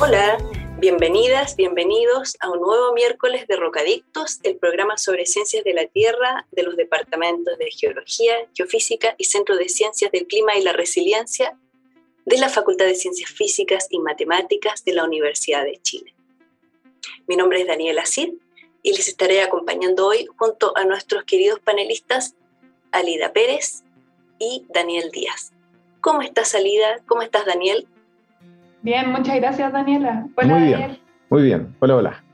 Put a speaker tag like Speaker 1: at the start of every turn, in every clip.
Speaker 1: Hola, bienvenidas, bienvenidos a un nuevo miércoles de Rocadictos, el programa sobre ciencias de la Tierra de los departamentos de Geología, Geofísica y Centro de Ciencias del Clima y la Resiliencia de la Facultad de Ciencias Físicas y Matemáticas de la Universidad de Chile. Mi nombre es Daniela Cid y les estaré acompañando hoy junto a nuestros queridos panelistas Alida Pérez y Daniel Díaz. ¿Cómo estás, Alida? ¿Cómo estás, Daniel?
Speaker 2: Bien, muchas gracias, Daniela.
Speaker 3: Hola, muy bien, muy bien. Hola, hola.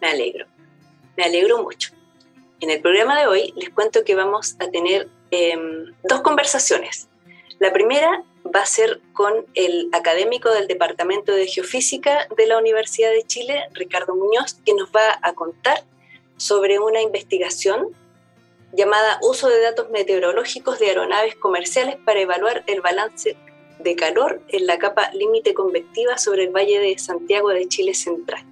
Speaker 1: Me alegro, me alegro mucho. En el programa de hoy les cuento que vamos a tener em, dos conversaciones. La primera va a ser con el académico del Departamento de Geofísica de la Universidad de Chile, Ricardo Muñoz, que nos va a contar sobre una investigación llamada Uso de datos meteorológicos de aeronaves comerciales para evaluar el balance de calor en la capa límite convectiva sobre el Valle de Santiago de Chile Central.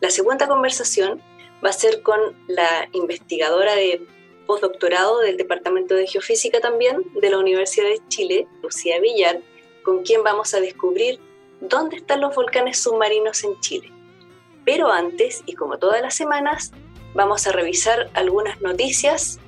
Speaker 1: La segunda conversación va a ser con la investigadora de postdoctorado del Departamento de Geofísica también de la Universidad de Chile, Lucía Villar, con quien vamos a descubrir dónde están los volcanes submarinos en Chile. Pero antes, y como todas las semanas, vamos a revisar algunas noticias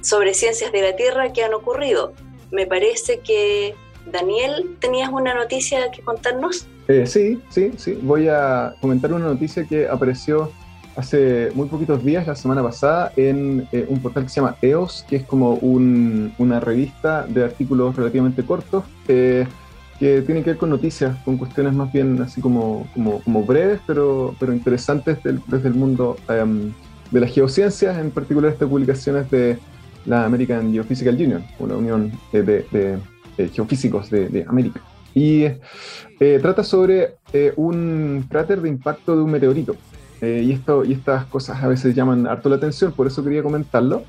Speaker 1: sobre ciencias de la Tierra que han ocurrido. Me parece que, Daniel, tenías una noticia que contarnos.
Speaker 3: Eh, sí, sí, sí. Voy a comentar una noticia que apareció hace muy poquitos días, la semana pasada, en eh, un portal que se llama EOS, que es como una revista de artículos relativamente cortos eh, que tienen que ver con noticias, con cuestiones más bien así como, como, breves, pero, pero interesantes desde el mundo em, de las geociencias, en particular estas publicaciones de la American Geophysical Union, una unión de, geofísicos de, América. Y trata sobre un cráter de impacto de un meteorito eh, y, esto, y estas cosas a veces llaman harto la atención, por eso quería comentarlo.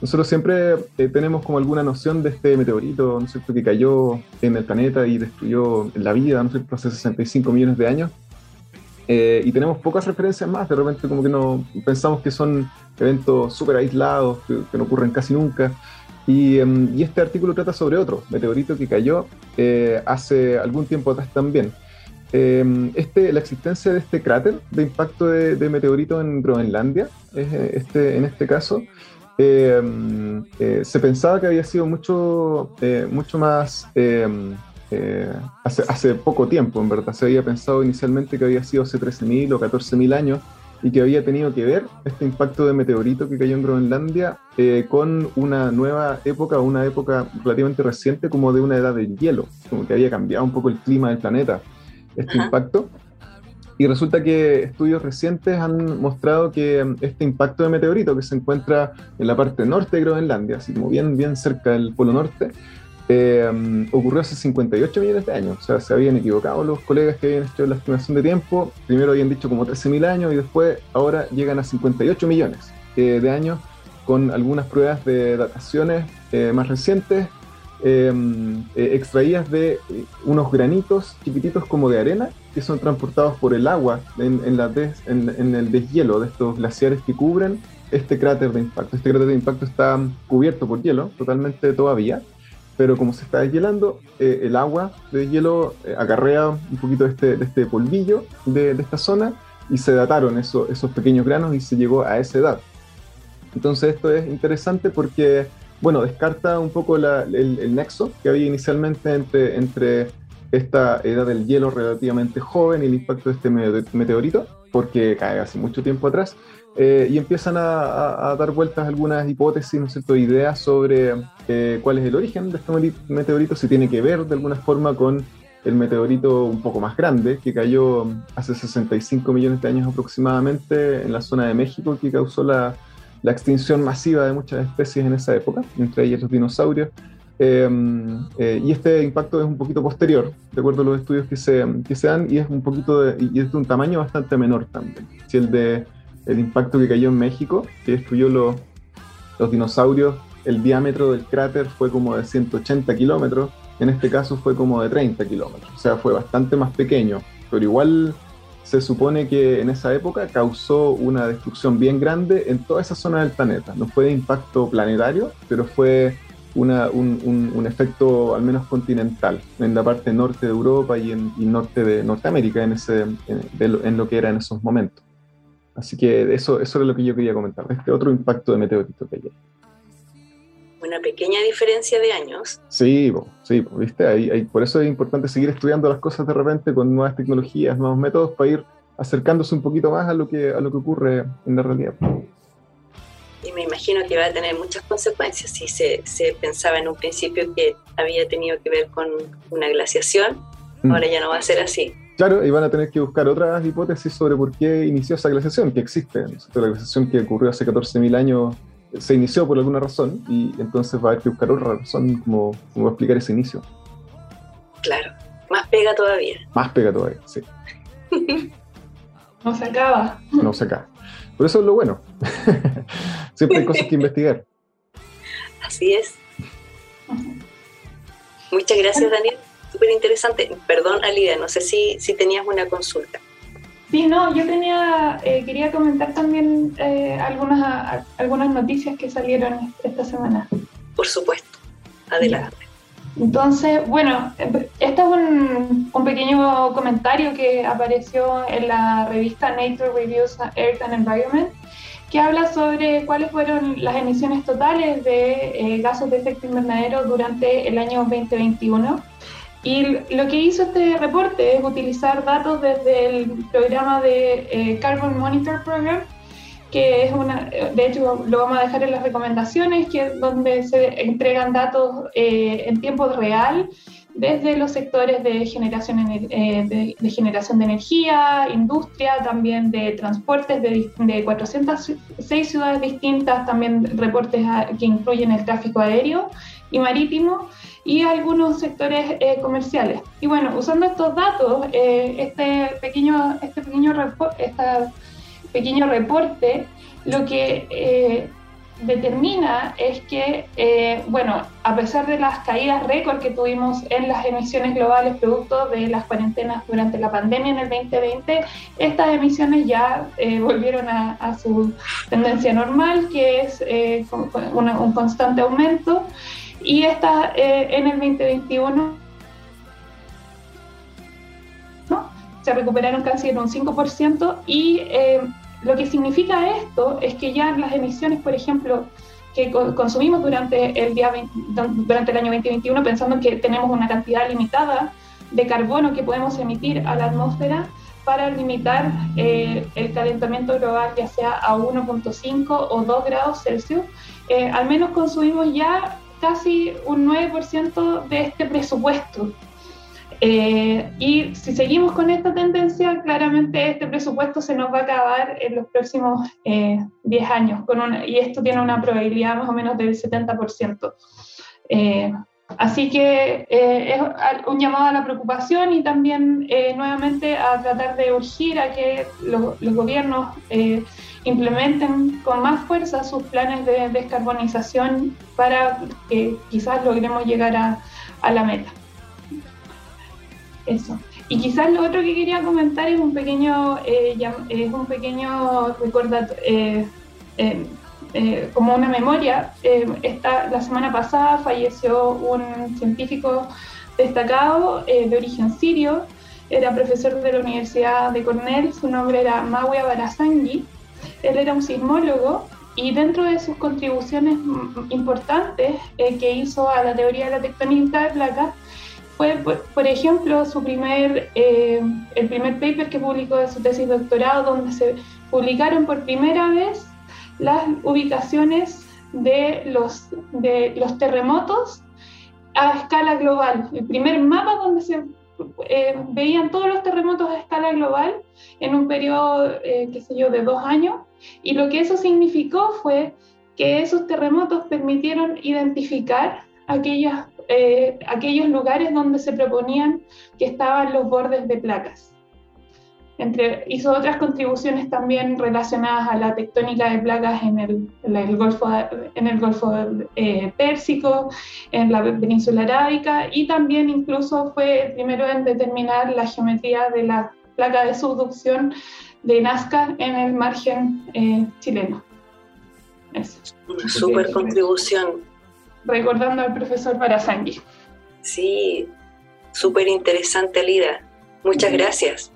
Speaker 3: Nosotros siempre eh, tenemos como alguna noción de este meteorito, ¿no es cierto?, que cayó en el planeta y destruyó la vida, ¿no es cierto?, hace 65 millones de años. Eh, y tenemos pocas referencias más, de repente como que no pensamos que son eventos súper aislados, que, no ocurren casi nunca. Y, em, y, este artículo trata sobre otro meteorito que cayó hace algún tiempo atrás también. Em, este, la existencia de este cráter de impacto de, meteorito en Groenlandia, eh, este, en este caso, em, eh, se pensaba que había sido mucho, eh, mucho más hace, hace, poco tiempo, en verdad. Se había pensado inicialmente que había sido hace 13.000 o 14.000 años y que había tenido que ver este impacto de meteorito que cayó en Groenlandia con una nueva época, una época relativamente reciente como de una edad del hielo, como que había cambiado un poco el clima del planeta este impacto. Y resulta que estudios recientes han mostrado que mm, este impacto de meteorito que se encuentra en la parte norte de Groenlandia, así como bien, bien cerca del Polo Norte, mm, ocurrió hace 58 millones de años. O sea, se habían equivocado los colegas que habían hecho la estimación de tiempo. Primero habían dicho como 13.000 años y después ahora llegan a 58 millones eh, de años con algunas pruebas de dataciones eh, más recientes Em, eh, extraídas de eh, unos granitos chiquititos como de arena que son transportados por el agua en, el deshielo de estos glaciares que cubren este cráter de impacto. Este cráter de impacto está cubierto por hielo totalmente todavía, pero como se está deshielando, eh, el agua de hielo acarrea un poquito de este, de este polvillo de, esta zona y se dataron esos pequeños granos y se llegó a esa edad. Entonces esto es interesante porque bueno, descarta un poco el, nexo que había inicialmente entre, entre esta edad del hielo relativamente joven y el impacto de este meteorito, porque cae hace mucho tiempo atrás, eh, y empiezan a, dar vueltas algunas hipótesis, ¿no es cierto?, ideas sobre eh, cuál es el origen de este meteorito, si tiene que ver de alguna forma con el meteorito un poco más grande que cayó hace 65 millones de años aproximadamente en la zona de México, que causó la, extinción masiva de muchas especies en esa época, entre ellas los dinosaurios, Em, eh, y este impacto es un poquito posterior, de acuerdo a los estudios que se, que se dan, y es un poquito y es de un tamaño bastante menor también. Si el de el impacto que cayó en México, que destruyó los, dinosaurios, el diámetro del cráter fue como de 180 kilómetros, en este caso fue como de 30 kilómetros, o sea, fue bastante más pequeño, pero igual se supone que en esa época causó una destrucción bien grande en toda esa zona del planeta. No fue de impacto planetario, pero fue un, efecto al menos continental en la parte norte de Europa y en y norte de Norteamérica en, ese, en, lo que era en esos momentos. Así que eso, eso es lo que yo quería comentar, este otro impacto de meteorito que hay
Speaker 1: una pequeña diferencia de años.
Speaker 3: Sí, sí, viste, ahí, por eso es importante seguir estudiando las cosas de repente con nuevas tecnologías, nuevos métodos para ir acercándose un poquito más a lo que, a lo que ocurre en la realidad.
Speaker 1: Y me imagino que va a tener muchas consecuencias. Si se, se pensaba en un principio que había tenido que ver con una glaciación, mm. ahora ya no va a ser así.
Speaker 3: Claro, y van a tener que buscar otras hipótesis sobre por qué inició esa glaciación, que existe. La glaciación que ocurrió hace 14.000 años se inició por alguna razón y entonces va a haber que buscar otra razón como, como explicar ese inicio.
Speaker 1: Claro, más pega todavía.
Speaker 3: Más pega todavía, sí.
Speaker 2: no se acaba.
Speaker 3: No se acaba. Por eso es lo bueno. Siempre hay cosas que investigar.
Speaker 1: Así es. Muchas gracias, Daniel. Súper interesante. Perdón, Alida, no sé si, si tenías una consulta.
Speaker 2: Sí, no, yo tenía, eh, quería comentar también eh, algunas, algunas noticias que salieron esta semana.
Speaker 1: Por supuesto, adelante.
Speaker 2: Entonces, bueno, este es un, un, pequeño comentario que apareció en la revista Nature Reviews Earth and Environment, que habla sobre cuáles fueron las emisiones totales de eh, gases de efecto invernadero durante el año 2021 y lo que hizo este reporte es utilizar datos desde el programa de eh, Carbon Monitor Program, que es una, de hecho lo vamos a dejar en las recomendaciones, que es donde se entregan datos eh, en tiempo real desde los sectores de generación, eh, de, generación de energía, industria, también de transportes de, de 406 ciudades distintas, también reportes que incluyen el tráfico aéreo y marítimo y algunos sectores eh, comerciales. Y bueno, usando estos datos, eh, este, pequeño, este, pequeño este pequeño reporte lo que eh, determina es que, bueno, a pesar de las caídas récord que tuvimos en las emisiones globales producto de las cuarentenas durante la pandemia en el 2020, estas emisiones ya volvieron a, su tendencia normal, que es un constante aumento y esta eh, en el 2021 ¿no? se recuperaron casi en un 5% y eh, lo que significa esto es que ya las emisiones, por ejemplo, que consumimos durante el, día durante el año 2021, pensando que tenemos una cantidad limitada de carbono que podemos emitir a la atmósfera para limitar eh, el calentamiento global, ya sea a 1.5 o 2 grados Celsius, al menos consumimos ya casi un 9% de este presupuesto. Eh, y si seguimos con esta tendencia, claramente este presupuesto se nos va a acabar en los próximos 10 eh, años, con y esto tiene una probabilidad más o menos del 70%. Eh, así que es un llamado a la preocupación y también nuevamente a tratar de urgir a que los, gobiernos implementen con más fuerza sus planes de descarbonización para que quizás logremos llegar a, a la meta. Eso. Y quizás lo otro que quería comentar es un pequeño, eh, es un pequeño recordatorio, eh, eh, como una memoria. esta, la semana pasada falleció un científico destacado de origen sirio, era profesor de la Universidad de Cornell, su nombre era Mawia Barazangi, él era un sismólogo y dentro de sus contribuciones importantes eh, que hizo a la teoría de la tectónica de placas fue, por, ejemplo, su primer, eh, el primer paper que publicó de su tesis doctorado, donde se publicaron por primera vez las ubicaciones de los, de los terremotos a escala global. El primer mapa donde se eh, veían todos los terremotos a escala global en un periodo, eh, qué sé yo, de dos años, y lo que eso significó fue que esos terremotos permitieron identificar aquellas, eh, aquellos lugares donde se proponían que estaban los bordes de placas. Entre, hizo otras contribuciones también relacionadas a la tectónica de placas en el, en el Golfo, en el Golfo eh, Pérsico, en la península arábica y también incluso fue el primero en determinar la geometría de la placa de subducción de Nazca en el margen eh, chileno.
Speaker 1: Una super contribución.
Speaker 2: Recordando al profesor Barazangui.
Speaker 1: Sí, súper interesante, Lida. Muchas gracias.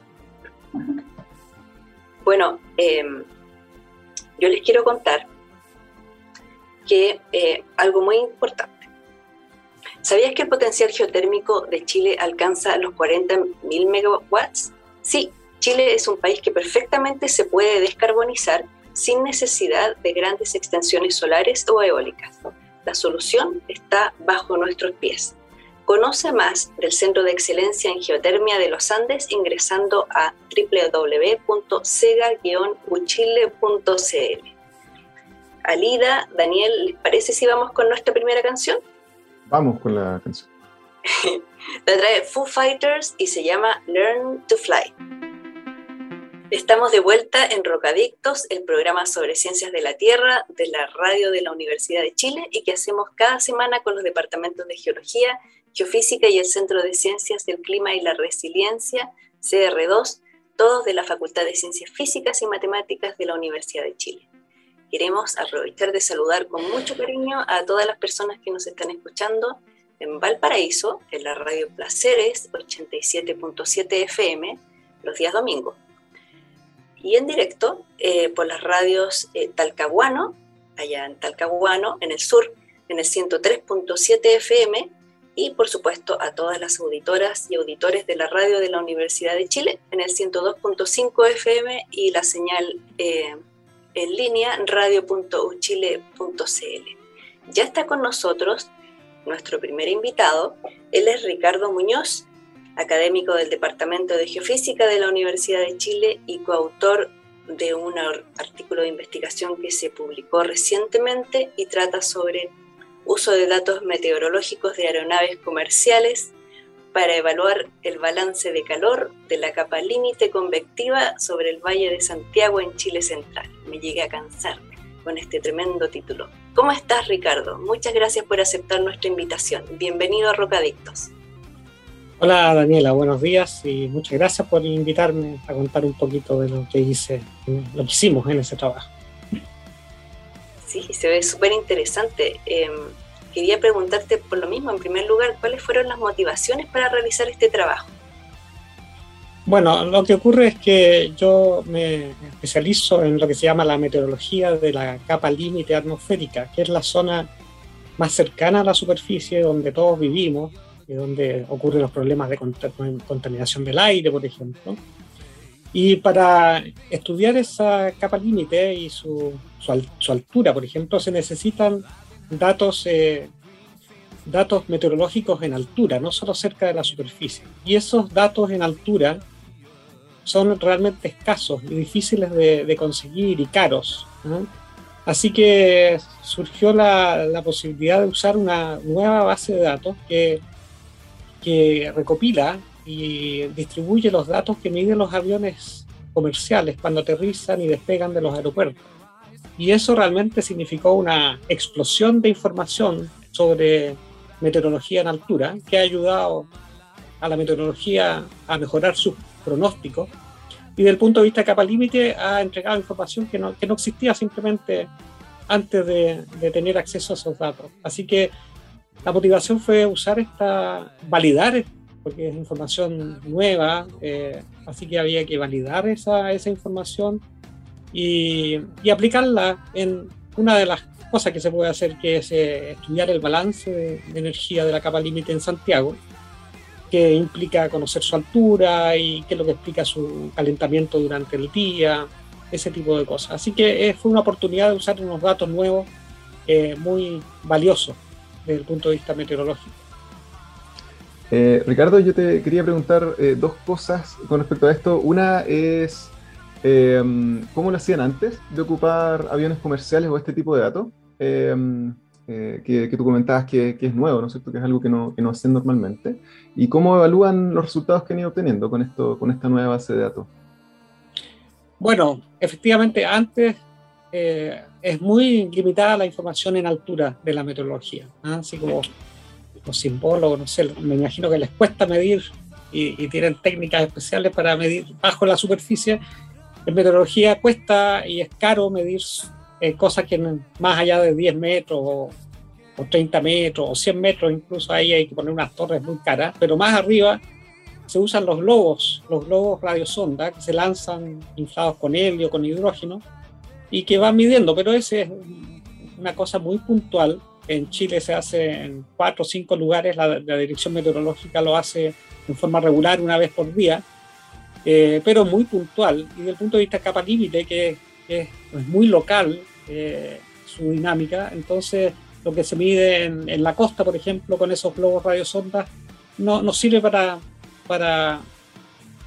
Speaker 1: Bueno, em, yo les quiero contar que eh, algo muy importante. ¿Sabías que el potencial geotérmico de Chile alcanza los 40.000 megawatts? Sí, Chile es un país que perfectamente se puede descarbonizar sin necesidad de grandes extensiones solares o eólicas. La solución está bajo nuestros pies. Conoce más del Centro de Excelencia en Geotermia de los Andes ingresando a www.sega-uchile.cl. Alida, Daniel, ¿les parece si vamos con nuestra primera canción?
Speaker 3: Vamos con la canción.
Speaker 1: la trae Foo Fighters y se llama Learn to Fly. Estamos de vuelta en Rocadictos, el programa sobre ciencias de la Tierra de la radio de la Universidad de Chile y que hacemos cada semana con los departamentos de Geología, Geofísica y el Centro de Ciencias del Clima y la Resiliencia, CR2, todos de la Facultad de Ciencias Físicas y Matemáticas de la Universidad de Chile. Queremos aprovechar de saludar con mucho cariño a todas las personas que nos están escuchando en Valparaíso, en la radio Placeres 87.7 FM, los días domingos. Y en directo eh, por las radios eh, Talcahuano, allá en Talcahuano, en el sur, en el 103.7 FM, y por supuesto a todas las auditoras y auditores de la radio de la Universidad de Chile en el 102.5 FM y la señal eh, en línea radio.uchile.cl. Ya está con nosotros nuestro primer invitado, él es Ricardo Muñoz, académico del Departamento de Geofísica de la Universidad de Chile y coautor de un artículo de investigación que se publicó recientemente y trata sobre uso de datos meteorológicos de aeronaves comerciales para evaluar el balance de calor de la capa límite convectiva sobre el Valle de Santiago en Chile Central. Me llegué a cansar con este tremendo título. ¿Cómo estás, Ricardo? Muchas gracias por aceptar nuestra invitación. Bienvenido a Rocadictos.
Speaker 4: Hola Daniela, buenos días y muchas gracias por invitarme a contar un poquito de lo que hice, lo que hicimos en ese trabajo.
Speaker 1: Sí, se ve súper interesante. Em, quería preguntarte por lo mismo, en primer lugar, ¿cuáles fueron las motivaciones para realizar este trabajo?
Speaker 4: Bueno, lo que ocurre es que yo me especializo en lo que se llama la meteorología de la capa límite atmosférica, que es la zona más cercana a la superficie donde todos vivimos y donde ocurren los problemas de contaminación del aire, por ejemplo. Y para estudiar esa capa límite y su, su, altura, por ejemplo, se necesitan datos, eh, datos meteorológicos en altura, no solo cerca de la superficie. Y esos datos en altura son realmente escasos y difíciles de, conseguir y caros. Así que surgió la, la, posibilidad de usar una nueva base de datos que, que recopila y distribuye los datos que miden los aviones comerciales cuando aterrizan y despegan de los aeropuertos. Y eso realmente significó una explosión de información sobre meteorología en altura que ha ayudado a la meteorología a mejorar sus pronósticos y desde el punto de vista de capa límite ha entregado información que no, que no existía simplemente antes de, de, tener acceso a esos datos. Así que la motivación fue usar esta, validar porque es información nueva, eh, así que había que validar esa, esa información y, y, aplicarla en una de las cosas que se puede hacer, que es eh, estudiar el balance de, energía de la capa límite en Santiago, que implica conocer su altura y qué es lo que explica su calentamiento durante el día, ese tipo de cosas. Así que eh, fue una oportunidad de usar unos datos nuevos muy valiosos desde el punto de vista meteorológico.
Speaker 3: Eh, Ricardo, yo te quería preguntar eh, dos cosas con respecto a esto. Una es, em, ¿cómo lo hacían antes de ocupar aviones comerciales o este tipo de datos? Em, eh, que, tú comentabas que, es nuevo, ¿no es cierto? Que es algo que no, que no hacen normalmente. ¿Y cómo evalúan los resultados que han ido obteniendo con, esto, con esta nueva base de datos?
Speaker 4: Bueno, efectivamente, antes es muy limitada la información en altura de la meteorología. ¿ah? Así como los simbólogos, no sé, me imagino que les cuesta medir y, tienen técnicas especiales para medir bajo la superficie. En meteorología cuesta y es caro medir eh, cosas que más allá de 10 metros o, 30 metros o 100 metros, incluso ahí hay que poner unas torres muy caras, pero más arriba se usan los globos, los globos radiosonda que se lanzan inflados con helio, con hidrógeno y que van midiendo, pero ese es una cosa muy puntual. En Chile se hace en cuatro o cinco lugares, la, dirección meteorológica lo hace en forma regular una vez por día, eh, pero muy puntual. Y desde el punto de vista capa límite, que, es, muy local eh, su dinámica, entonces lo que se mide en, la costa, por ejemplo, con esos globos radiosondas, no, no sirve para, para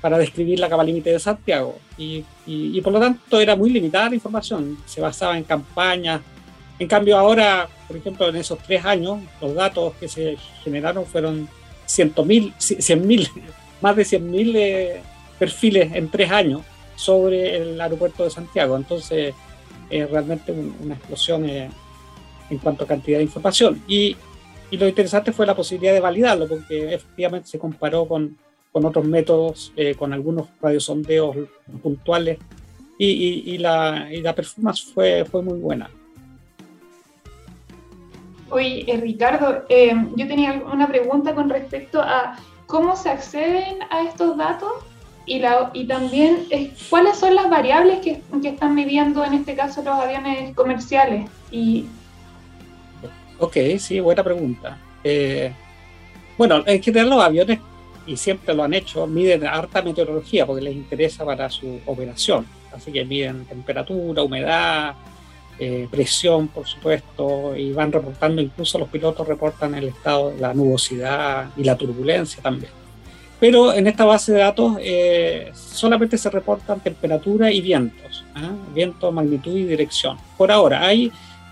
Speaker 4: para describir la capa límite de Santiago. Y, y, por lo tanto era muy limitada la información, se basaba en campañas. En cambio ahora, por ejemplo, en esos tres años, los datos que se generaron fueron 100.000, 100.000, más de 100.000 eh, perfiles en tres años sobre el aeropuerto de Santiago. Entonces, es realmente una explosión eh, en cuanto a cantidad de información. Y, y lo interesante fue la posibilidad de validarlo, porque efectivamente se comparó con con otros métodos, eh, con algunos radiosondeos puntuales y, y, la, y, la, performance fue, fue muy buena.
Speaker 2: Oye, eh, Ricardo, eh, yo tenía una pregunta con respecto a cómo se acceden a estos datos y, la, y también cuáles son las variables que, están midiendo en este caso los aviones comerciales. Y...
Speaker 4: Ok, sí, buena pregunta. bueno, en general los aviones y siempre lo han hecho, miden harta meteorología porque les interesa para su operación. Así que miden temperatura, humedad, eh, presión, por supuesto, y van reportando, incluso los pilotos reportan el estado de la nubosidad y la turbulencia también. Pero en esta base de datos eh, solamente se reportan temperatura y vientos, ¿ah? viento, magnitud y dirección. Por ahora, hay,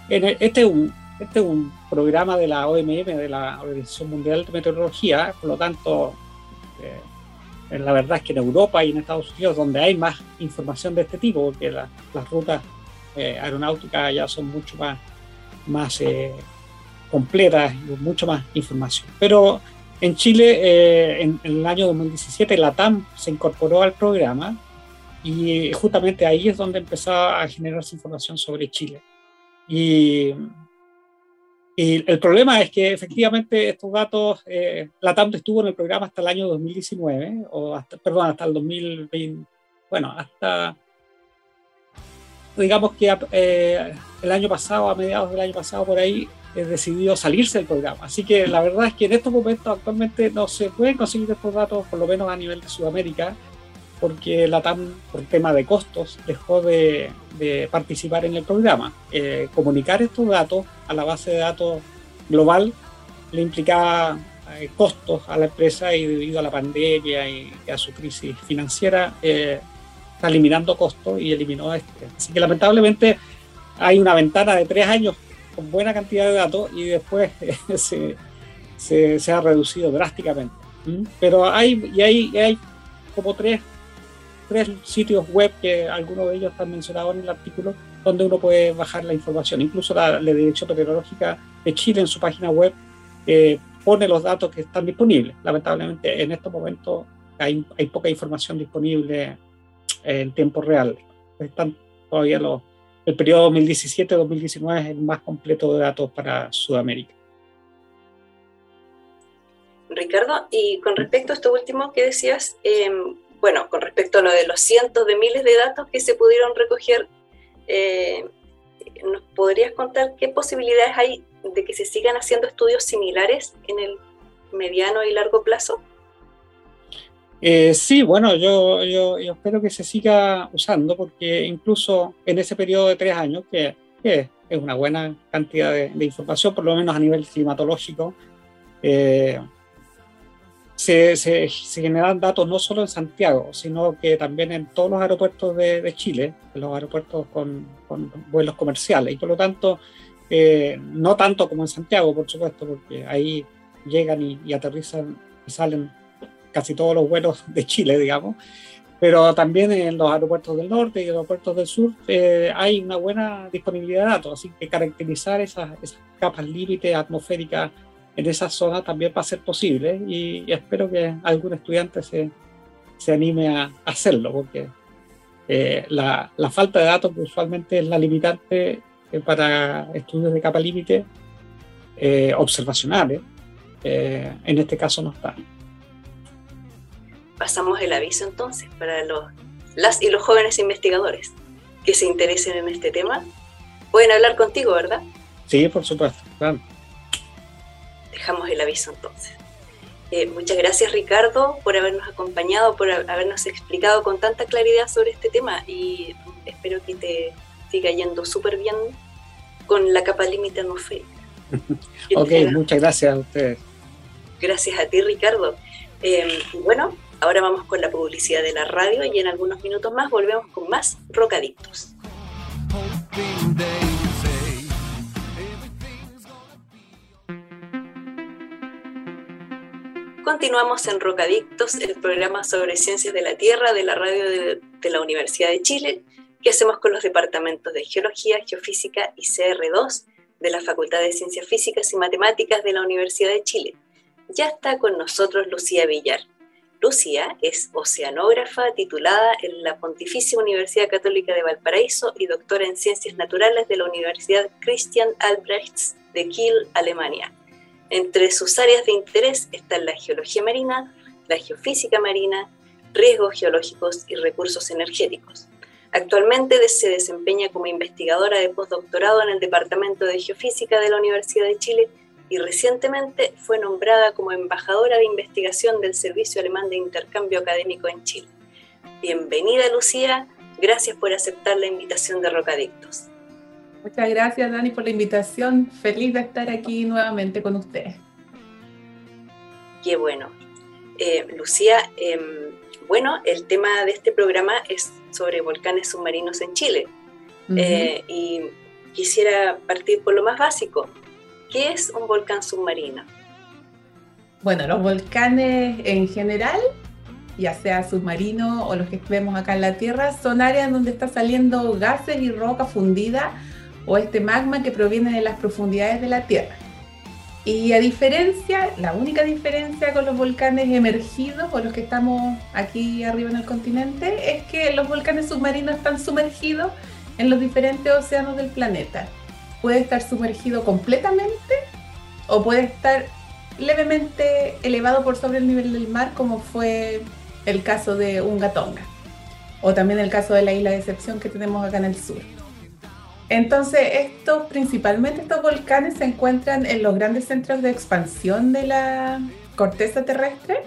Speaker 4: en este, es un, este es un programa de la OMM, de la Organización Mundial de Meteorología, por lo tanto eh, la verdad es que en Europa y en Estados Unidos, donde hay más información de este tipo, porque las rutas eh, ya son mucho más, más eh, completas y mucho más información. Pero en Chile, en, en, el año 2017, la TAM se incorporó al programa y justamente ahí es donde empezaba a generarse información sobre Chile. Y y el problema es que efectivamente estos datos, eh, la TAM estuvo en el programa hasta el año 2019, o hasta, perdón, hasta el 2020, bueno, hasta, digamos que eh, el año pasado, a mediados del año pasado, por ahí, eh, decidió salirse del programa. Así que la verdad es que en estos momentos actualmente no se pueden conseguir estos datos, por lo menos a nivel de Sudamérica, porque la TAM, por tema de costos, dejó de, participar en el programa. Eh, comunicar estos datos a la base de datos global le implicaba eh, costos a la empresa y debido a la pandemia y, a su crisis financiera, eliminando costos y eliminó este. Así que lamentablemente hay una ventana de tres años con buena cantidad de datos y después se, ha reducido drásticamente. ¿Mm? Pero hay, y hay, hay como tres tres sitios web que algunos de ellos están mencionados en el artículo donde uno puede bajar la información. Incluso la, Dirección Meteorológica de Chile en su página web eh, pone los datos que están disponibles. Lamentablemente en estos momentos hay poca información disponible en tiempo real. Están todavía los, el periodo 2017-2019 es el más completo de datos para Sudamérica.
Speaker 1: Ricardo, y con respecto a esto último que decías, eh, bueno, con respecto a lo de los cientos de miles de datos que se pudieron recoger, eh, ¿nos podrías contar qué posibilidades hay de que se sigan haciendo estudios similares en el mediano y largo plazo?
Speaker 4: Eh, sí, bueno, yo, yo, espero que se siga usando porque incluso en ese periodo de tres años, que, es una buena cantidad de, información, por lo menos a nivel climatológico, eh, se, se, generan datos no solo en Santiago, sino que también en todos los aeropuertos de, Chile, los aeropuertos con, vuelos comerciales. Y por lo tanto, no tanto como en Santiago, por supuesto, porque ahí llegan y, aterrizan y salen casi todos los vuelos de Chile, digamos, pero también en los aeropuertos del norte y aeropuertos del sur hay una buena disponibilidad de datos, así que caracterizar esas, esas capas límite atmosféricas en esa zona también va a ser posible y, espero que algún estudiante se, se anime a hacerlo, porque eh, la, la, falta de datos usualmente es la limitante eh, para estudios de capa límite eh, observacionales. en este caso no está.
Speaker 1: Pasamos el aviso entonces para los, las y los jóvenes investigadores que se interesen en este tema. Pueden hablar contigo, ¿verdad?
Speaker 4: Sí, por supuesto. Claro
Speaker 1: dejamos el aviso entonces. Eh, muchas gracias Ricardo por habernos acompañado, por habernos explicado con tanta claridad sobre este tema y espero que te siga yendo súper bien con la capa límite atmosférica.
Speaker 4: ok, muchas gracias a ustedes.
Speaker 1: Gracias a ti Ricardo. Eh, bueno, ahora vamos con la publicidad de la radio y en algunos minutos más volvemos con más Rocadictos. Continuamos en Rocadictos, el programa sobre ciencias de la Tierra de la radio de, la Universidad de Chile, que hacemos con los departamentos de Geología, Geofísica y CR2 de la Facultad de Ciencias Físicas y Matemáticas de la Universidad de Chile. Ya está con nosotros Lucía Villar. Lucía es oceanógrafa titulada en la Pontificia Universidad Católica de Valparaíso y doctora en Ciencias Naturales de la Universidad Christian Albrechts de Kiel, Alemania. Entre sus áreas de interés están la geología marina, la geofísica marina, riesgos geológicos y recursos energéticos. Actualmente se desempeña como investigadora de postdoctorado en el Departamento de Geofísica de la Universidad de Chile y recientemente fue nombrada como embajadora de investigación del Servicio Alemán de Intercambio Académico en Chile. Bienvenida Lucía, gracias por aceptar la invitación de Rocadictos.
Speaker 5: Muchas gracias, Dani, por la invitación. Feliz de estar aquí nuevamente con ustedes.
Speaker 1: Qué bueno. Eh, Lucía, em, bueno, el tema de este programa es sobre volcanes submarinos en Chile. Eh, y quisiera partir por lo más básico. ¿Qué es un volcán submarino?
Speaker 5: Bueno, los volcanes en general, ya sea submarino o los que vemos acá en la Tierra, son áreas donde está saliendo gases y roca fundida o este magma que proviene de las profundidades de la Tierra. Y a diferencia, la única diferencia con los volcanes emergidos o los que estamos aquí arriba en el continente es que los volcanes submarinos están sumergidos en los diferentes océanos del planeta. Puede estar sumergido completamente o puede estar levemente elevado por sobre el nivel del mar, como fue el caso de Ungatonga, o también el caso de la isla de Excepción que tenemos acá en el sur. Entonces, estos, principalmente estos volcanes se encuentran en los grandes centros de expansión de la corteza terrestre,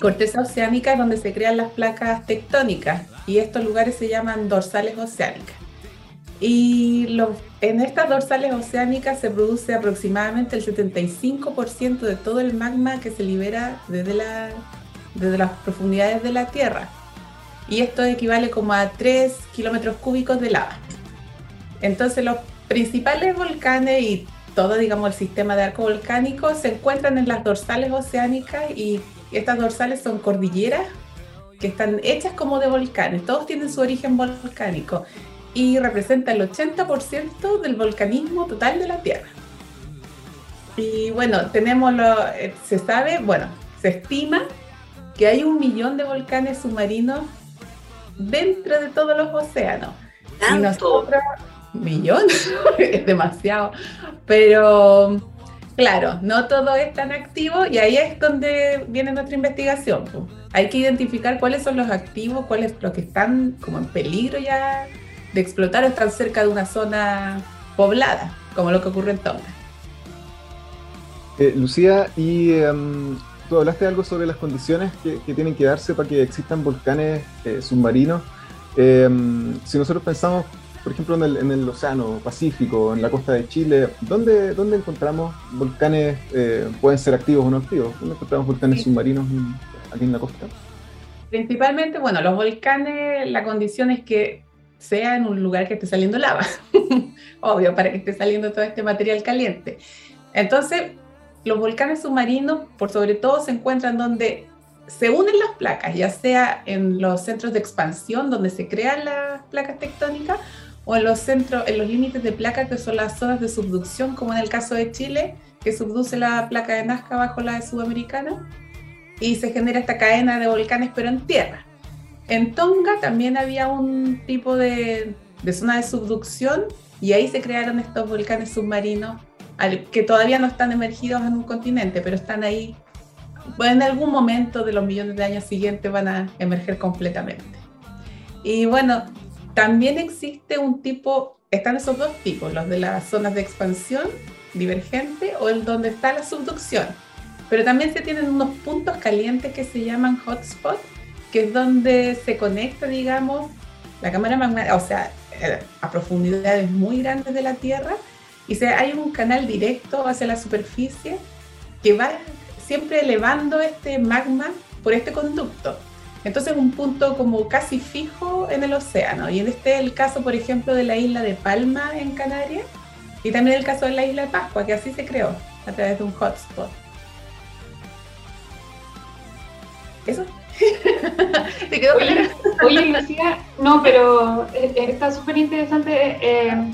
Speaker 5: corteza oceánica, donde se crean las placas tectónicas, y estos lugares se llaman dorsales oceánicas. Y en estas dorsales oceánicas se produce aproximadamente el 75% de todo el magma que se libera desde, las profundidades de la Tierra. Y esto equivale como a 3 kilómetros cúbicos de lava. Entonces los principales volcanes y todo, digamos, el sistema de arco volcánico se encuentran en las dorsales oceánicas y estas dorsales son cordilleras que están hechas como de volcanes. Todos tienen su origen volcánico y representan el 80% del volcanismo total de la Tierra. Y bueno, tenemos lo, eh, se sabe, bueno, se estima que hay un millón de volcanes submarinos dentro de todos los océanos. Y nosotros, millón, es demasiado. Pero claro, no todo es tan activo y ahí es donde viene nuestra investigación. Hay que identificar cuáles son los activos, cuáles los que están como en peligro ya de explotar o están cerca de una zona poblada, como lo que ocurre en Tonga.
Speaker 3: Eh, Lucía, y em, tú hablaste algo sobre las condiciones que, tienen que darse para que existan volcanes eh, submarinos. Em, si nosotros pensamos por ejemplo, en el, en el, Océano Pacífico, en la costa de Chile, ¿dónde, dónde encontramos volcanes, eh, pueden ser activos o no activos? ¿Dónde encontramos volcanes submarinos aquí en la costa?
Speaker 5: Principalmente, bueno, los volcanes, la condición es que sea en un lugar que esté saliendo lava. Obvio, para que esté saliendo todo este material caliente. Entonces, los volcanes submarinos, por sobre todo, se encuentran donde se unen las placas, ya sea en los centros de expansión donde se crean las placas tectónicas o en los centros, en los límites de placa que son las zonas de subducción, como en el caso de Chile, que subduce la placa de Nazca bajo la de Sudamericana y se genera esta cadena de volcanes pero en tierra. En Tonga también había un tipo de, de zona de subducción y ahí se crearon estos volcanes submarinos que todavía no están emergidos en un continente, pero están ahí. en algún momento de los millones de años siguientes van a emerger completamente. Y bueno, también existe un tipo, están esos dos tipos, los de las zonas de expansión divergente o el donde está la subducción. Pero también se tienen unos puntos calientes que se llaman hotspots, que es donde se conecta, digamos, la cámara magmática, o sea, eh, a profundidades muy grandes de la Tierra y se, hay un canal directo hacia la superficie que va siempre elevando este magma por este conducto. Entonces un punto como casi fijo en el océano. Y en este es el caso, por ejemplo, de la isla de Palma en Canarias y también el caso de la isla de Pascua, que así se creó a través de un hotspot.
Speaker 2: ¿Eso? ¿Te quedó oye, oye, Lucía, no, pero eh, eh, está súper interesante eh,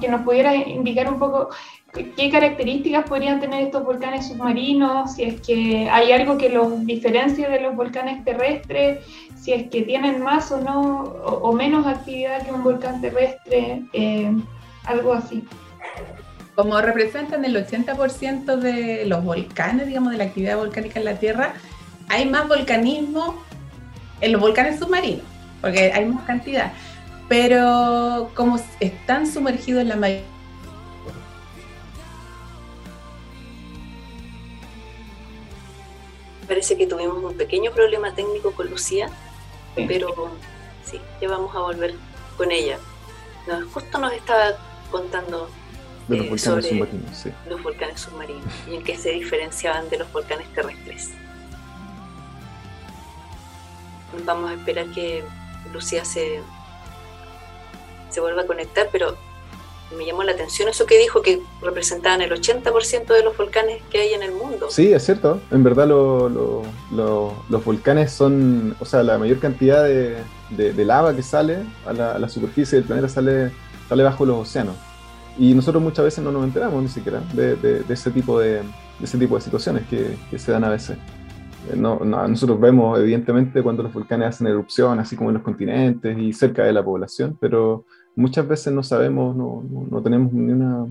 Speaker 2: que nos pudiera indicar un poco qué características podrían tener estos volcanes submarinos, si es que hay algo que los diferencie de los volcanes terrestres, si es que tienen más o no, o, menos actividad que un volcán terrestre, algo así.
Speaker 5: Como representan el 80% de los volcanes, digamos, de la actividad volcánica en la Tierra, hay más volcanismo en los volcanes submarinos, porque hay más cantidad. Pero como están sumergidos en la mayoría
Speaker 1: parece que tuvimos un pequeño problema técnico con Lucía, pero sí, ya vamos a volver con ella. justo nos estaba contando
Speaker 3: de los eh, volcanes submarinos, sí.
Speaker 1: los volcanes submarinos y en qué se diferenciaban de los volcanes terrestres. Vamos a esperar que Lucía se, se vuelva a conectar, pero me llamó la atención eso que dijo, que representaban el 80% de los volcanes que hay en el mundo.
Speaker 3: Sí, es cierto. En verdad los volcanes son, o sea, la mayor cantidad de, lava que sale a la, superficie del planeta sale, sale bajo los océanos. Y nosotros muchas veces no nos enteramos ni siquiera de, ese, tipo de, ese tipo de situaciones que se dan a veces. Eh, no, nosotros vemos evidentemente cuando los volcanes hacen erupción, así como en los continentes y cerca de la población, pero muchas veces no sabemos, no, tenemos ni una,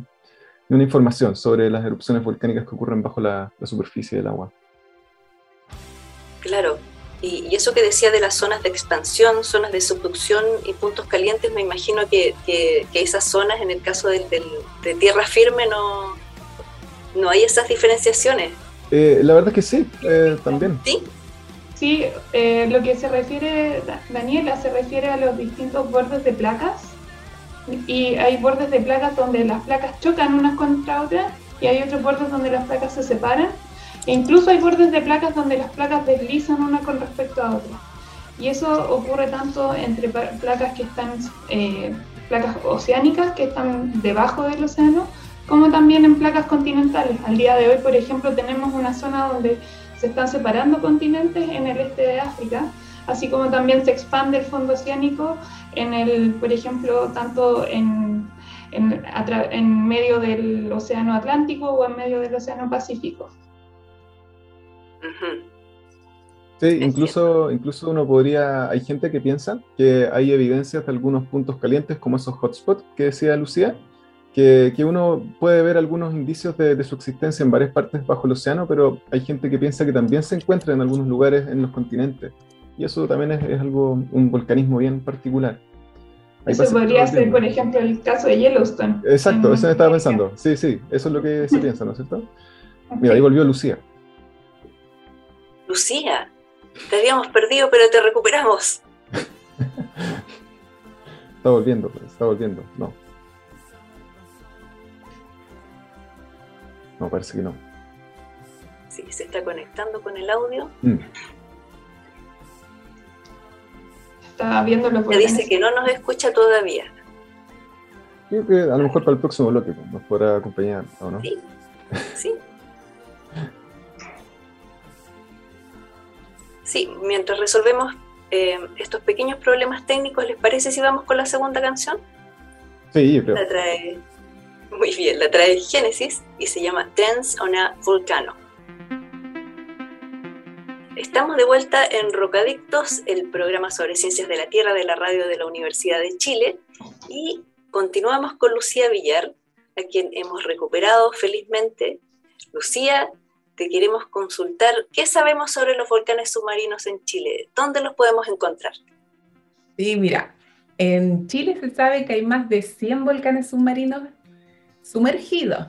Speaker 3: información sobre las erupciones volcánicas que ocurren bajo la, superficie del agua.
Speaker 1: Claro, y, eso que decía de las zonas de expansión, zonas de subducción y puntos calientes, me imagino que, que, esas zonas, en el caso de, de tierra firme, no, no hay esas diferenciaciones.
Speaker 3: Eh, la verdad es que sí, eh, también.
Speaker 1: Sí.
Speaker 2: Sí, eh, lo que se refiere, Daniela, se refiere a los distintos bordes de placas. Y hay bordes de placas donde las placas chocan unas contra otras y hay otros bordes donde las placas se separan. E incluso hay bordes de placas donde las placas deslizan una con respecto a otra. Y eso ocurre tanto entre placas que están, placas oceánicas que están debajo del océano, como también en placas continentales. Al día de hoy, por ejemplo, tenemos una zona donde se están separando continentes en el este de África, así como también se expande el fondo oceánico en el, por ejemplo, tanto en, en, medio del Océano Atlántico o en medio del Océano Pacífico.
Speaker 3: Sí, incluso, incluso uno podría, hay gente que piensa que hay evidencias de algunos puntos calientes como esos hotspots que decía Lucía, que, uno puede ver algunos indicios de, su existencia en varias partes bajo el océano, pero hay gente que piensa que también se encuentra en algunos lugares en los continentes. Y eso también es, algo, un volcanismo bien particular.
Speaker 2: eso podría ser, por ejemplo, el caso de Yellowstone.
Speaker 3: Exacto, eso me estaba pensando. Sí, sí, eso es lo que se piensa, ¿no es cierto? Mira, ahí volvió Lucía.
Speaker 1: Lucía, te habíamos perdido, pero te recuperamos.
Speaker 3: está volviendo, pues, está volviendo, no. No, parece que no.
Speaker 1: Sí, se está conectando con el audio.
Speaker 2: Mm. está viendo los
Speaker 1: volcanes. dice que no nos escucha todavía.
Speaker 3: Creo que a lo mejor para el próximo bloque pues, nos podrá acompañar, ¿o no?
Speaker 1: Sí, sí. sí, mientras resolvemos eh, estos pequeños problemas técnicos, ¿les parece si vamos con la segunda canción?
Speaker 3: Sí, yo creo.
Speaker 1: La trae, muy bien, la trae Génesis y se llama Dance on a Volcano. Estamos de vuelta en Rocadictos, el programa sobre ciencias de la Tierra de la radio de la Universidad de Chile, y continuamos con Lucía Villar, a quien hemos recuperado felizmente. Lucía, te queremos consultar qué sabemos sobre los volcanes submarinos en Chile, dónde los podemos encontrar.
Speaker 5: Sí, mira, en Chile se sabe que hay más de 100 volcanes submarinos sumergidos.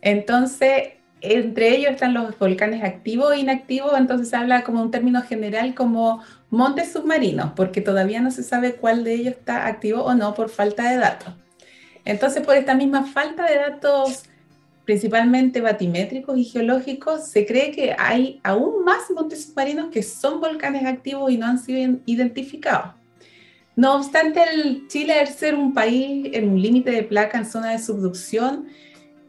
Speaker 5: Entonces, entre ellos están los volcanes activos e inactivos, entonces se habla como un término general como montes submarinos, porque todavía no se sabe cuál de ellos está activo o no por falta de datos. Entonces, por esta misma falta de datos, principalmente batimétricos y geológicos, se cree que hay aún más montes submarinos que son volcanes activos y no han sido identificados. No obstante, el Chile, al ser un país en un límite de placa en zona de subducción,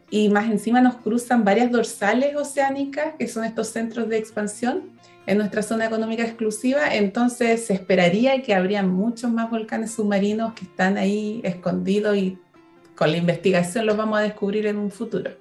Speaker 5: y más encima nos cruzan varias dorsales oceánicas, que son estos centros de expansión en nuestra zona económica exclusiva, entonces se esperaría que habría muchos más volcanes submarinos que están ahí escondidos y con la investigación los vamos a descubrir en un futuro.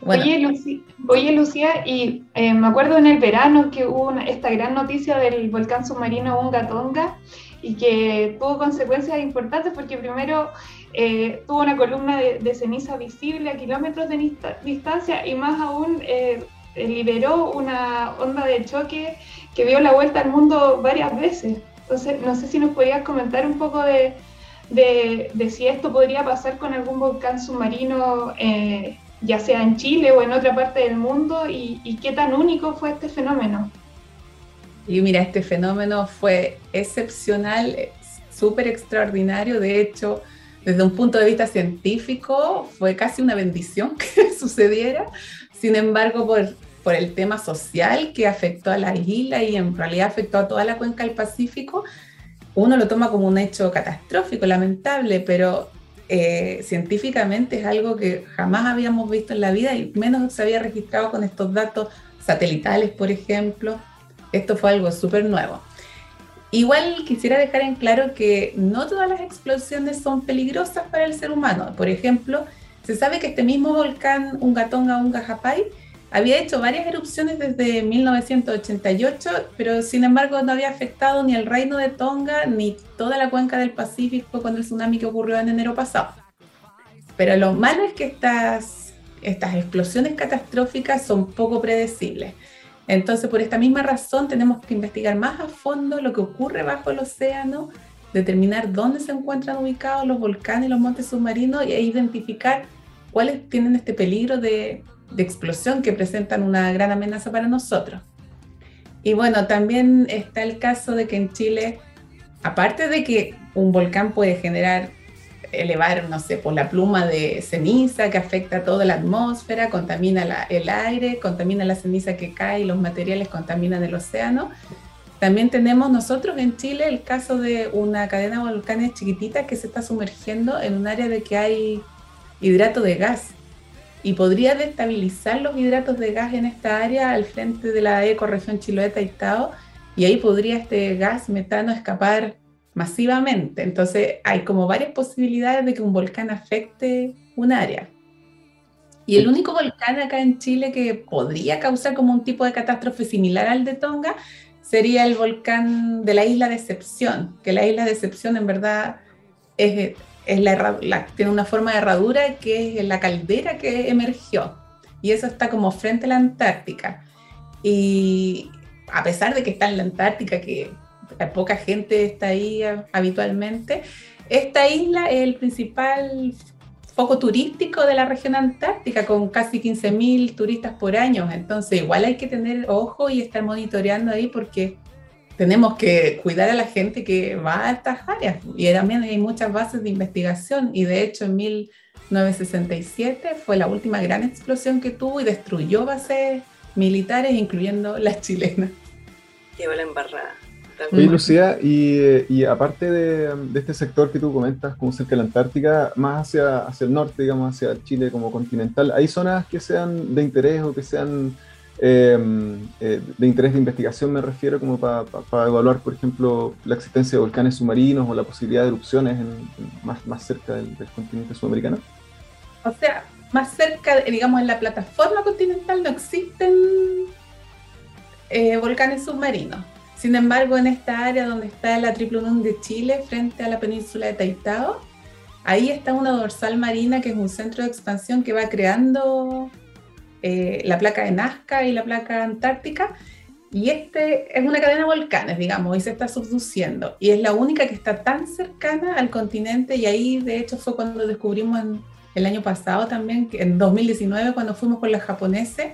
Speaker 2: Oye, Lucía, y eh, me acuerdo en el verano que hubo esta gran noticia del volcán submarino Unga Tonga y que tuvo consecuencias importantes porque primero eh, tuvo una columna de, ceniza visible a kilómetros de distancia y más aún eh, liberó una onda de choque que dio la vuelta al mundo varias veces. Entonces, no sé si nos podías comentar un poco de, si esto podría pasar con algún volcán submarino, eh, ya sea en Chile o en otra parte del mundo, y, y qué tan único fue este fenómeno.
Speaker 5: Y mira, este fenómeno fue excepcional, súper extraordinario. De hecho, desde un punto de vista científico fue casi una bendición que sucediera. Sin embargo, por, por el tema social que afectó a la isla y en realidad afectó a toda la cuenca del Pacífico, uno lo toma como un hecho catastrófico, lamentable, pero eh, científicamente es algo que jamás habíamos visto en la vida y menos se había registrado con estos datos satelitales, por ejemplo. Esto fue algo súper nuevo. Igual quisiera dejar en claro que no todas las explosiones son peligrosas para el ser humano. Por ejemplo, se sabe que este mismo volcán Ungatonga Unga Hapai había hecho varias erupciones desde 1988, pero sin embargo no había afectado ni el reino de Tonga ni toda la cuenca del Pacífico con el tsunami que ocurrió en enero pasado. Pero lo malo es que estas, estas explosiones catastróficas son poco predecibles. Entonces, por esta misma razón, tenemos que investigar más a fondo lo que ocurre bajo el océano, determinar dónde se encuentran ubicados los volcanes y los montes submarinos e identificar cuáles tienen este peligro de, explosión que presentan una gran amenaza para nosotros. Y bueno, también está el caso de que en Chile, aparte de que un volcán puede generar elevar, no sé, por la pluma de ceniza que afecta toda la atmósfera, contamina el aire, contamina la ceniza que cae y los materiales contaminan el océano. También tenemos nosotros en Chile el caso de una cadena de volcanes chiquitita que se está sumergiendo en un área de que hay hidrato de gas y podría destabilizar los hidratos de gas en esta área al frente de la ecorregión Chiloeta y Tao y ahí podría este gas metano escapar masivamente. Entonces hay como varias posibilidades de que un volcán afecte un área. Y el único volcán acá en Chile que podría causar como un tipo de catástrofe similar al de Tonga sería el volcán de la isla de Excepción, que la isla de Excepción en verdad es, es la, tiene una forma de herradura que es la caldera que emergió. Y eso está como frente a la Antártica. Y a pesar de que está en la Antártica, que poca gente está ahí habitualmente. Esta isla es el principal foco turístico de la región antártica, con casi 15.000 turistas por año. Entonces, igual hay que tener ojo y estar monitoreando ahí porque tenemos que cuidar a la gente que va a estas áreas. Y también hay muchas bases de investigación. Y de hecho, en 1967 fue la última gran explosión que tuvo y destruyó bases militares, incluyendo las chilenas.
Speaker 1: Qué la embarrada.
Speaker 3: Oye, Lucía, y, aparte de, este sector que tú comentas, como cerca de la Antártica, más hacia, hacia el norte, digamos, hacia Chile como continental, ¿hay zonas que sean de interés o que sean em, eh, de interés de investigación, me refiero, como para evaluar, por ejemplo, la existencia de volcanes submarinos o la posibilidad de erupciones más, más cerca del, continente sudamericano?
Speaker 5: O sea, más cerca, digamos, en la plataforma continental no existen eh, volcanes submarinos sin embargo, en esta área donde está la Triple de Chile, frente a la península de Taitao, ahí está una dorsal marina que es un centro de expansión que va creando eh, la placa de Nazca y la placa antártica. Y este es una cadena de volcanes, digamos, y se está subduciendo. Y es la única que está tan cercana al continente. Y ahí, de hecho, fue cuando descubrimos el año pasado también, en 2019, cuando fuimos con los japoneses,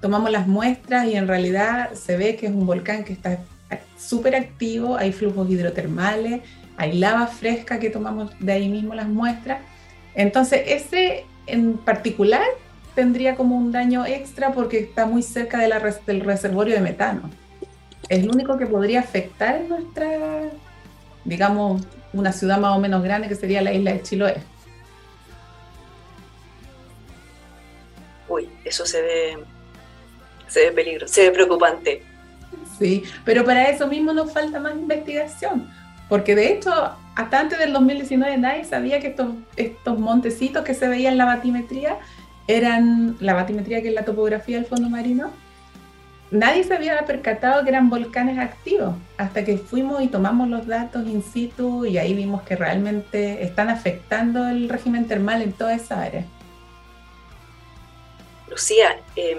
Speaker 5: tomamos las muestras y en realidad se ve que es un volcán que está súper activo, hay flujos hidrotermales, hay lava fresca que tomamos de ahí mismo las muestras. Entonces, ese en particular tendría como un daño extra porque está muy cerca de la del reservorio de metano. Es el único que podría afectar en nuestra, digamos, una ciudad más o menos grande que sería la isla de Chiloé.
Speaker 1: Uy, eso se ve se ve peligro, se ve preocupante.
Speaker 5: Sí, pero para eso mismo nos falta más investigación, porque de hecho, hasta antes del 2019 nadie sabía que estos, estos montecitos que se veían en la batimetría eran la batimetría que es la topografía del fondo marino. Nadie se había percatado que eran volcanes activos hasta que fuimos y tomamos los datos in situ y ahí vimos que realmente están afectando el régimen termal en toda esa área.
Speaker 1: Lucía, eh,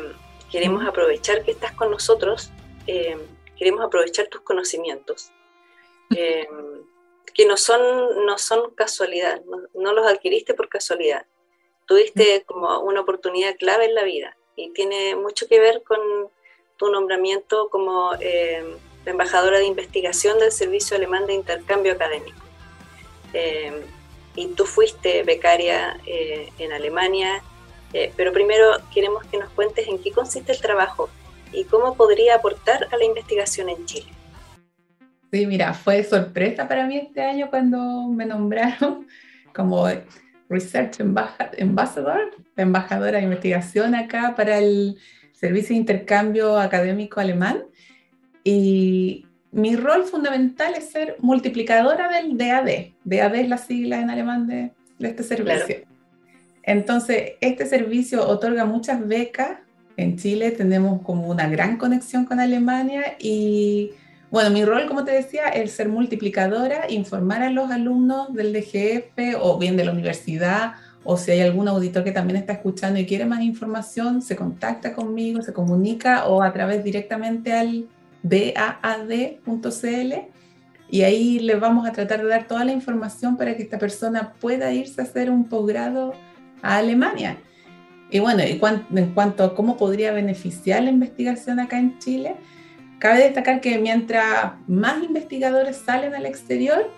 Speaker 1: queremos aprovechar que estás con nosotros, eh, queremos aprovechar tus conocimientos, eh, que no son, no son casualidad, no, los adquiriste por casualidad. Tuviste como una oportunidad clave en la vida y tiene mucho que ver con tu nombramiento como eh, embajadora de investigación del Servicio Alemán de Intercambio Académico. y tú fuiste becaria en Alemania eh, pero primero queremos que nos cuentes en qué consiste el trabajo y cómo podría aportar a la investigación en Chile.
Speaker 5: Sí, mira, fue sorpresa para mí este año cuando me nombraron como Research Ambassador, embajadora de investigación acá para el Servicio de Intercambio Académico Alemán. Y mi rol fundamental es ser multiplicadora del DAD. DAD es la sigla en alemán de, este servicio. Entonces, este servicio otorga muchas becas. En Chile tenemos como una gran conexión con Alemania y, bueno, mi rol, como te decía, es ser multiplicadora, informar a los alumnos del DGF o bien de la universidad o si hay algún auditor que también está escuchando y quiere más información, se contacta conmigo, se comunica o a través directamente al daad.cl y ahí les vamos a tratar de dar toda la información para que esta persona pueda irse a hacer un posgrado a Alemania. Y bueno, en cuanto a cómo podría beneficiar la investigación acá en Chile, cabe destacar que mientras más investigadores salen al exterior,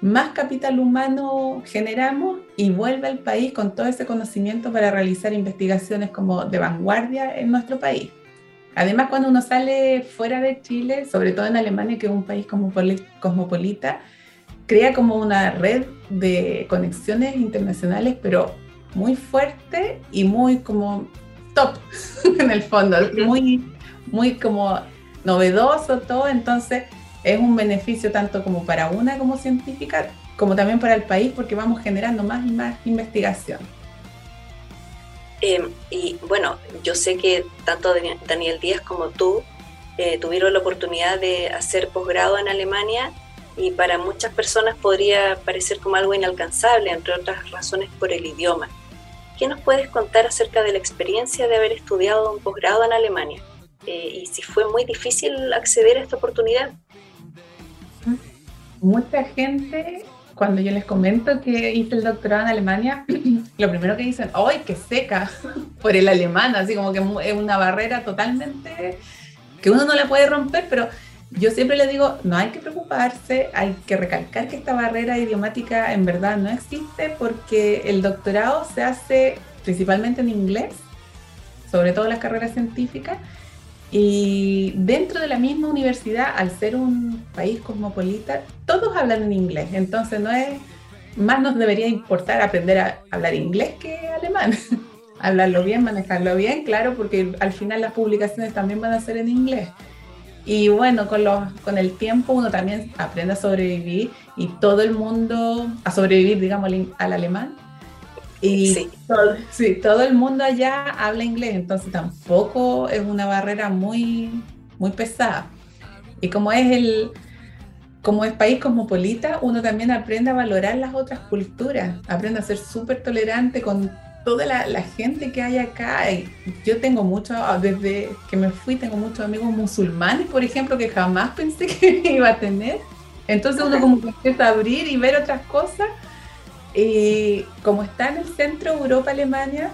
Speaker 5: más capital humano generamos y vuelve al país con todo ese conocimiento para realizar investigaciones como de vanguardia en nuestro país. Además, cuando uno sale fuera de Chile, sobre todo en Alemania, que es un país cosmopolita, crea como una red de conexiones internacionales, pero muy fuerte y muy como top en el fondo, muy, muy como novedoso todo, entonces es un beneficio tanto como para una como científica, como también para el país, porque vamos generando más y más investigación.
Speaker 1: Em, y bueno, yo sé que tanto Daniel Díaz como tú eh, tuvieron la oportunidad de hacer posgrado en Alemania y para muchas personas podría parecer como algo inalcanzable, entre otras razones por el idioma. ¿Qué nos puedes contar acerca de la experiencia de haber estudiado un posgrado en Alemania? Eh, y si fue muy difícil acceder a esta oportunidad.
Speaker 5: Mucha gente, cuando yo les comento que hice el doctorado en Alemania, lo primero que dicen, ¡ay, qué seca! por el alemán, así como que es una barrera totalmente que uno no la puede romper, pero yo siempre le digo, no hay que preocuparse, hay que recalcar que esta barrera idiomática en verdad no existe porque el doctorado se hace principalmente en inglés, sobre todo las carreras científicas, Y dentro de la misma universidad, al ser un país cosmopolita, todos hablan en inglés. Entonces no es, más nos debería importar aprender a hablar inglés que alemán. Hablarlo bien, manejarlo bien, claro, porque al final las publicaciones también van a ser en inglés. Y bueno, con, el tiempo uno también aprende a sobrevivir y todo el mundo, a sobrevivir, digamos, al, alemán. Y sí. Todo, sí, todo el mundo allá habla inglés, entonces tampoco es una barrera muy, muy pesada. Y como es el, como es país cosmopolita, uno también aprende a valorar las otras culturas, aprende a ser súper tolerante con toda la, gente que hay acá. Yo tengo mucho, desde que me fui, tengo muchos amigos musulmanes, por ejemplo, que jamás pensé que iba a tener. Entonces uno como que empieza a abrir y ver otras cosas. Y como está en el centro Europa-Alemania,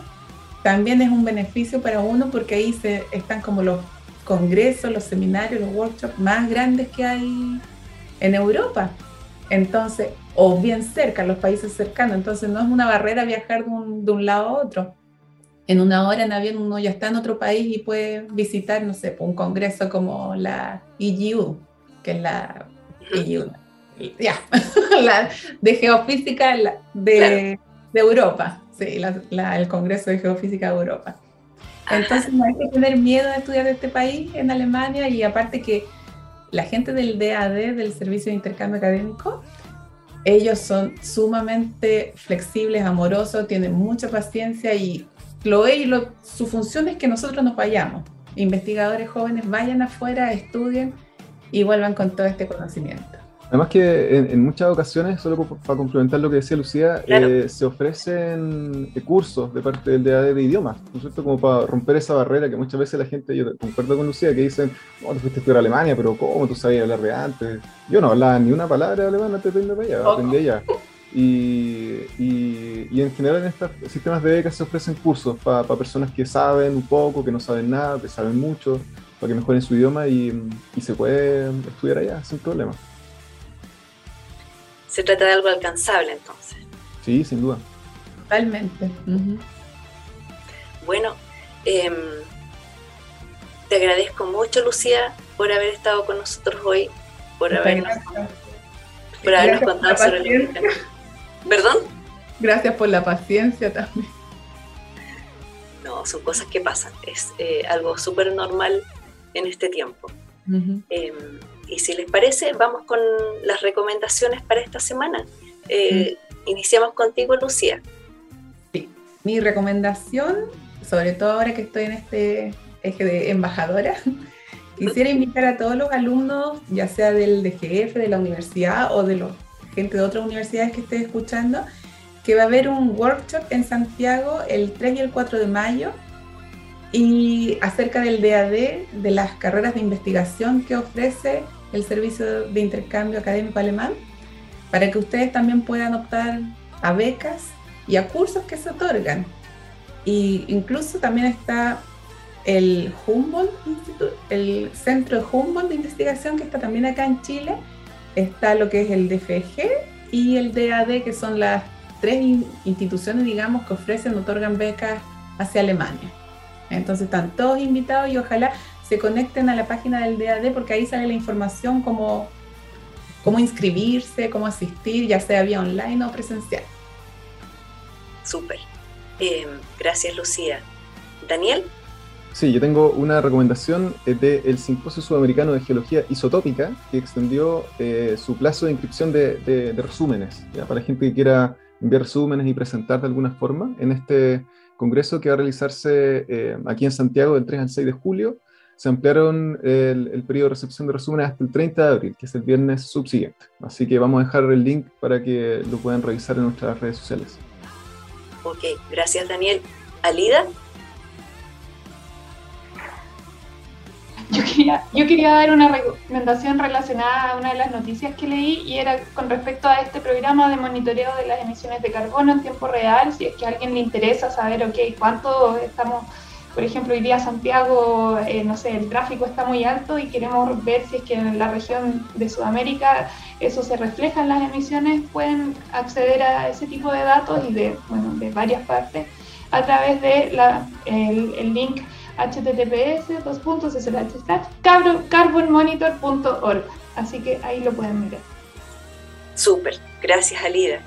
Speaker 5: también es un beneficio para uno porque ahí se, están como los congresos, los seminarios, los workshops más grandes que hay en Europa. Entonces, o bien cerca, los países cercanos. Entonces no es una barrera viajar de un, de un lado a otro. En una hora en avión uno ya está en otro país y puede visitar, no sé, un congreso como la EGU, que es la EGU, ya, la de geofísica de, de Europa, sí, la, el Congreso de Geofísica de Europa. Entonces no hay que tener miedo de estudiar en este país, en Alemania, y aparte que la gente del DAD, del Servicio de Intercambio Académico, ellos son sumamente flexibles, amorosos, tienen mucha paciencia y lo, lo, su función es que nosotros nos vayamos. Investigadores jóvenes vayan afuera, estudien y vuelvan con todo este conocimiento.
Speaker 3: Además que en, muchas ocasiones, solo para complementar lo que decía Lucía, eh, se ofrecen eh, cursos de parte del DAD de idiomas, ¿no es cierto? Como para romper esa barrera que muchas veces la gente, yo concuerdo con Lucía, que dicen, no, te fuiste a estudiar Alemania, pero ¿cómo tú sabías hablar de antes? Yo no hablaba ni una palabra de alemán antes de irme para allá, aprendí allá. Y, y, en general en estos sistemas de becas se ofrecen cursos para personas que saben un poco, que no saben nada, que saben mucho, para que mejoren su idioma y, y se puede estudiar allá sin problema
Speaker 1: se trata de algo alcanzable entonces.
Speaker 3: Sí, sin duda.
Speaker 5: Totalmente.
Speaker 1: Bueno, em, te agradezco mucho, Lucía, por haber estado con nosotros hoy, por habernos, por habernos contado sobre el ¿Perdón?
Speaker 5: Gracias por la paciencia también.
Speaker 1: No, son cosas que pasan, es eh, algo súper normal en este tiempo. Y si les parece, vamos con las recomendaciones para esta semana. Eh, mm. Iniciamos contigo, Lucía.
Speaker 5: Sí, mi recomendación, sobre todo ahora que estoy en este eje de embajadora, quisiera invitar a todos los alumnos, ya sea del DGF, de la universidad o de la gente de otras universidades que esté escuchando, que va a haber un workshop en Santiago el 3 y el 4 de mayo y acerca del DAD, de las carreras de investigación que ofrece el servicio de intercambio académico alemán, para que ustedes también puedan optar a becas y a cursos que se otorgan. Y incluso también está el Humboldt Institute, el Centro Humboldt de Investigación que está también acá en Chile. Está lo que es el DFG y el DAD, que son las tres instituciones, digamos, que ofrecen, otorgan becas hacia Alemania. Entonces están todos invitados y ojalá se conecten a la página del DAD porque ahí sale la información como cómo inscribirse, cómo asistir, ya sea vía online o presencial.
Speaker 1: Súper. Em, gracias, Lucía. Daniel.
Speaker 3: Sí, yo tengo una recomendación eh, del Simposio Sudamericano de Geología Isotópica que extendió eh, su plazo de inscripción de, resúmenes, para la gente que quiera enviar resúmenes y presentar de alguna forma en este congreso que va a realizarse eh, aquí en Santiago del 3 al 6 de julio se ampliaron el, periodo de recepción de resúmenes hasta el 30 de abril, que es el viernes subsiguiente. Así que vamos a dejar el link para que lo puedan revisar en nuestras redes sociales.
Speaker 1: Ok, gracias Daniel. ¿Alida?
Speaker 2: Yo quería, yo quería dar una recomendación relacionada a una de las noticias que leí y era con respecto a este programa de monitoreo de las emisiones de carbono en tiempo real, si es que a alguien le interesa saber, ok, cuánto estamos por ejemplo, hoy día Santiago, eh, no sé, el tráfico está muy alto y queremos ver si es que en la región de Sudamérica eso se refleja en las emisiones, pueden acceder a ese tipo de datos y de, bueno, de varias partes a través de el, link https dos puntos carbonmonitor.org. Así que ahí lo pueden mirar.
Speaker 1: Súper, gracias Alida.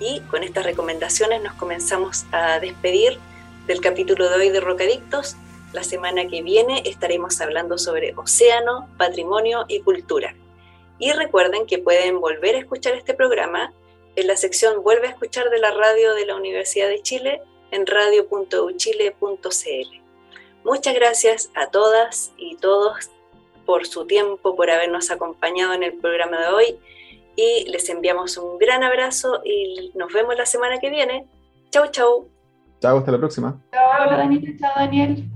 Speaker 1: Y con estas recomendaciones nos comenzamos a despedir del capítulo de hoy de Rocadictos. La semana que viene estaremos hablando sobre océano, patrimonio y cultura. Y recuerden que pueden volver a escuchar este programa en la sección Vuelve a escuchar de la radio de la Universidad de Chile en radio.uchile.cl. Muchas gracias a todas y todos por su tiempo, por habernos acompañado en el programa de hoy y les enviamos un gran abrazo y nos vemos la semana que viene. Chau, chau.
Speaker 3: Chao, hasta la próxima.
Speaker 2: Chao, Daniel. Chao, Daniel.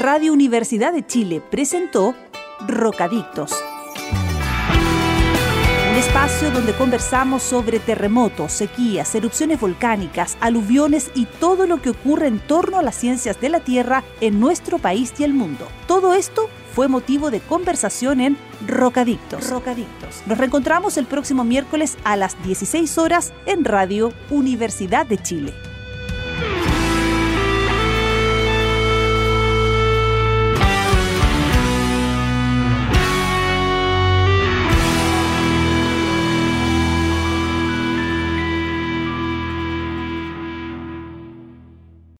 Speaker 6: Radio Universidad de Chile presentó Rocadictos un espacio donde conversamos sobre terremotos, sequías, erupciones volcánicas, aluviones y todo lo que ocurre en torno a las ciencias de la Tierra en nuestro país y el mundo. Todo esto fue motivo de conversación en Rocadictos. Rocadictos. Nos reencontramos el próximo miércoles a las 16 horas en Radio Universidad de Chile.